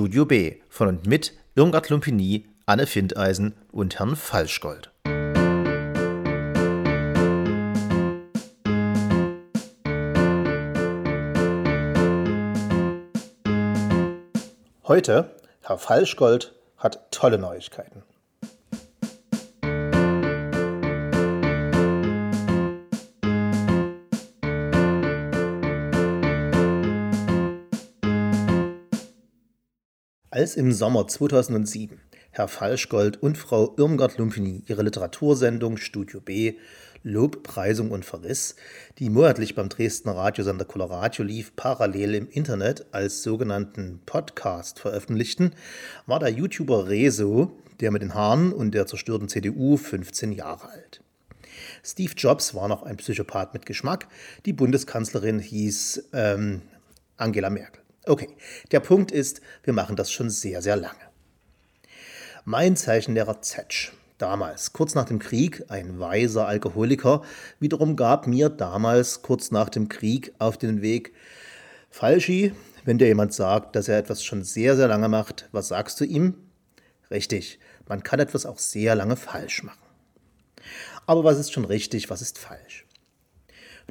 Studio B von und mit Irmgard Lumpini, Anne Findeisen und Herrn Falschgold. Heute, Herr Falschgold hat tolle Neuigkeiten. Als im Sommer 2007 Herr Falschgold und Frau Irmgard Lumpini ihre Literatursendung Studio B Lob, Preisung und Verriss, die monatlich beim Dresdner Radiosender Coloradio lief, parallel im Internet als sogenannten Podcast veröffentlichten, war der YouTuber Rezo, der mit den Haaren und der zerstörten CDU, 15 Jahre alt. Steve Jobs war noch ein Psychopath mit Geschmack, die Bundeskanzlerin hieß ähm, Angela Merkel. Okay, der Punkt ist, wir machen das schon sehr, sehr lange. Mein Zeichenlehrer Zetsch, damals, kurz nach dem Krieg, ein weiser Alkoholiker, wiederum gab mir damals, kurz nach dem Krieg, auf den Weg, Falschi, wenn dir jemand sagt, dass er etwas schon sehr, sehr lange macht, was sagst du ihm? Richtig, man kann etwas auch sehr lange falsch machen. Aber was ist schon richtig, was ist falsch?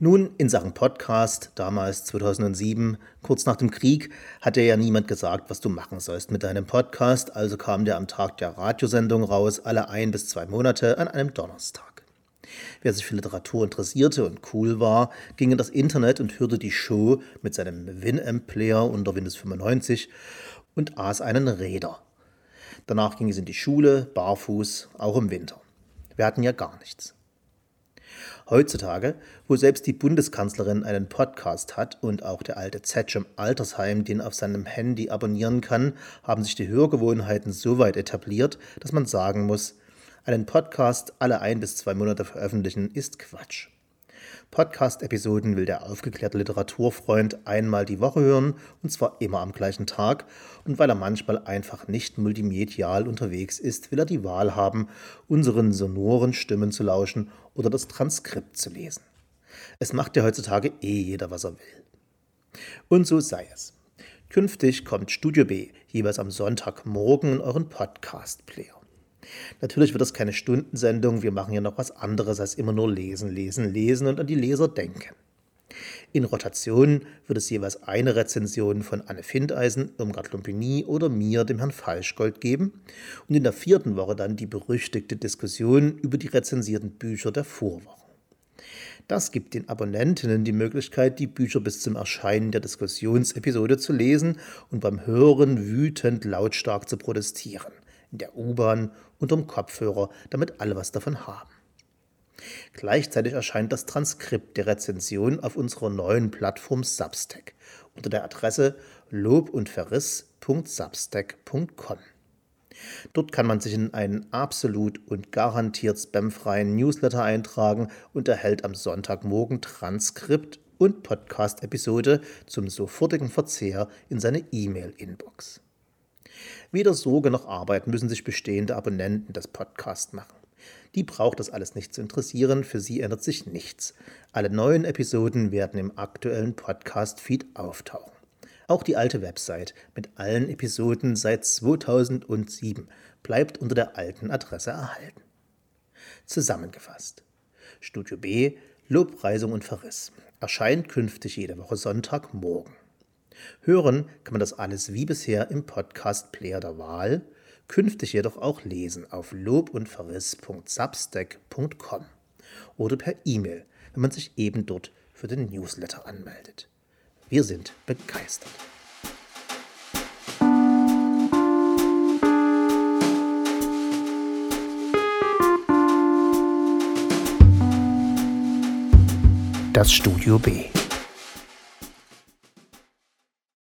Nun, in Sachen Podcast, damals 2007, kurz nach dem Krieg, hatte ja niemand gesagt, was du machen sollst mit deinem Podcast, also kam der am Tag der Radiosendung raus, alle ein bis zwei Monate an einem Donnerstag. Wer sich für Literatur interessierte und cool war, ging in das Internet und hörte die Show mit seinem Winamp-Player unter Windows 95 und aß einen Räder. Danach ging es in die Schule, barfuß, auch im Winter. Wir hatten ja gar nichts. Heutzutage, wo selbst die Bundeskanzlerin einen Podcast hat und auch der alte Zetsch im Altersheim den auf seinem Handy abonnieren kann, haben sich die Hörgewohnheiten so weit etabliert, dass man sagen muss, einen Podcast alle ein bis zwei Monate veröffentlichen ist Quatsch. Podcast-Episoden will der aufgeklärte Literaturfreund einmal die Woche hören, und zwar immer am gleichen Tag. Und weil er manchmal einfach nicht multimedial unterwegs ist, will er die Wahl haben, unseren sonoren Stimmen zu lauschen oder das Transkript zu lesen. Es macht ja heutzutage eh jeder, was er will. Und so sei es. Künftig kommt Studio B jeweils am Sonntagmorgen in euren Podcast-Player. Natürlich wird das keine Stundensendung, wir machen ja noch was anderes als immer nur lesen, lesen, lesen und an die Leser denken. In Rotation wird es jeweils eine Rezension von Anne Findeisen, Irmgard Lumpini oder mir, dem Herrn Falschgold, geben und in der vierten Woche dann die berüchtigte Diskussion über die rezensierten Bücher der Vorwochen. Das gibt den Abonnentinnen die Möglichkeit, die Bücher bis zum Erscheinen der Diskussionsepisode zu lesen und beim Hören wütend lautstark zu protestieren in der U-Bahn, unterm Kopfhörer, damit alle was davon haben. Gleichzeitig erscheint das Transkript der Rezension auf unserer neuen Plattform Substack unter der Adresse lobundverriss.substack.com. Dort kann man sich in einen absolut und garantiert spamfreien Newsletter eintragen und erhält am Sonntagmorgen Transkript und Podcast-Episode zum sofortigen Verzehr in seine E-Mail-Inbox. Weder Sorge noch Arbeit müssen sich bestehende Abonnenten des Podcasts machen. Die braucht das alles nicht zu interessieren, für sie ändert sich nichts. Alle neuen Episoden werden im aktuellen Podcast-Feed auftauchen. Auch die alte Website mit allen Episoden seit 2007 bleibt unter der alten Adresse erhalten. Zusammengefasst. Studio B, Lobpreisung und Verriss erscheint künftig jede Woche Sonntagmorgen. Hören kann man das alles wie bisher im Podcast-Player der Wahl, künftig jedoch auch lesen auf lobundverriss.substack.com oder per E-Mail, wenn man sich eben dort für den Newsletter anmeldet. Wir sind begeistert. Das Studio B.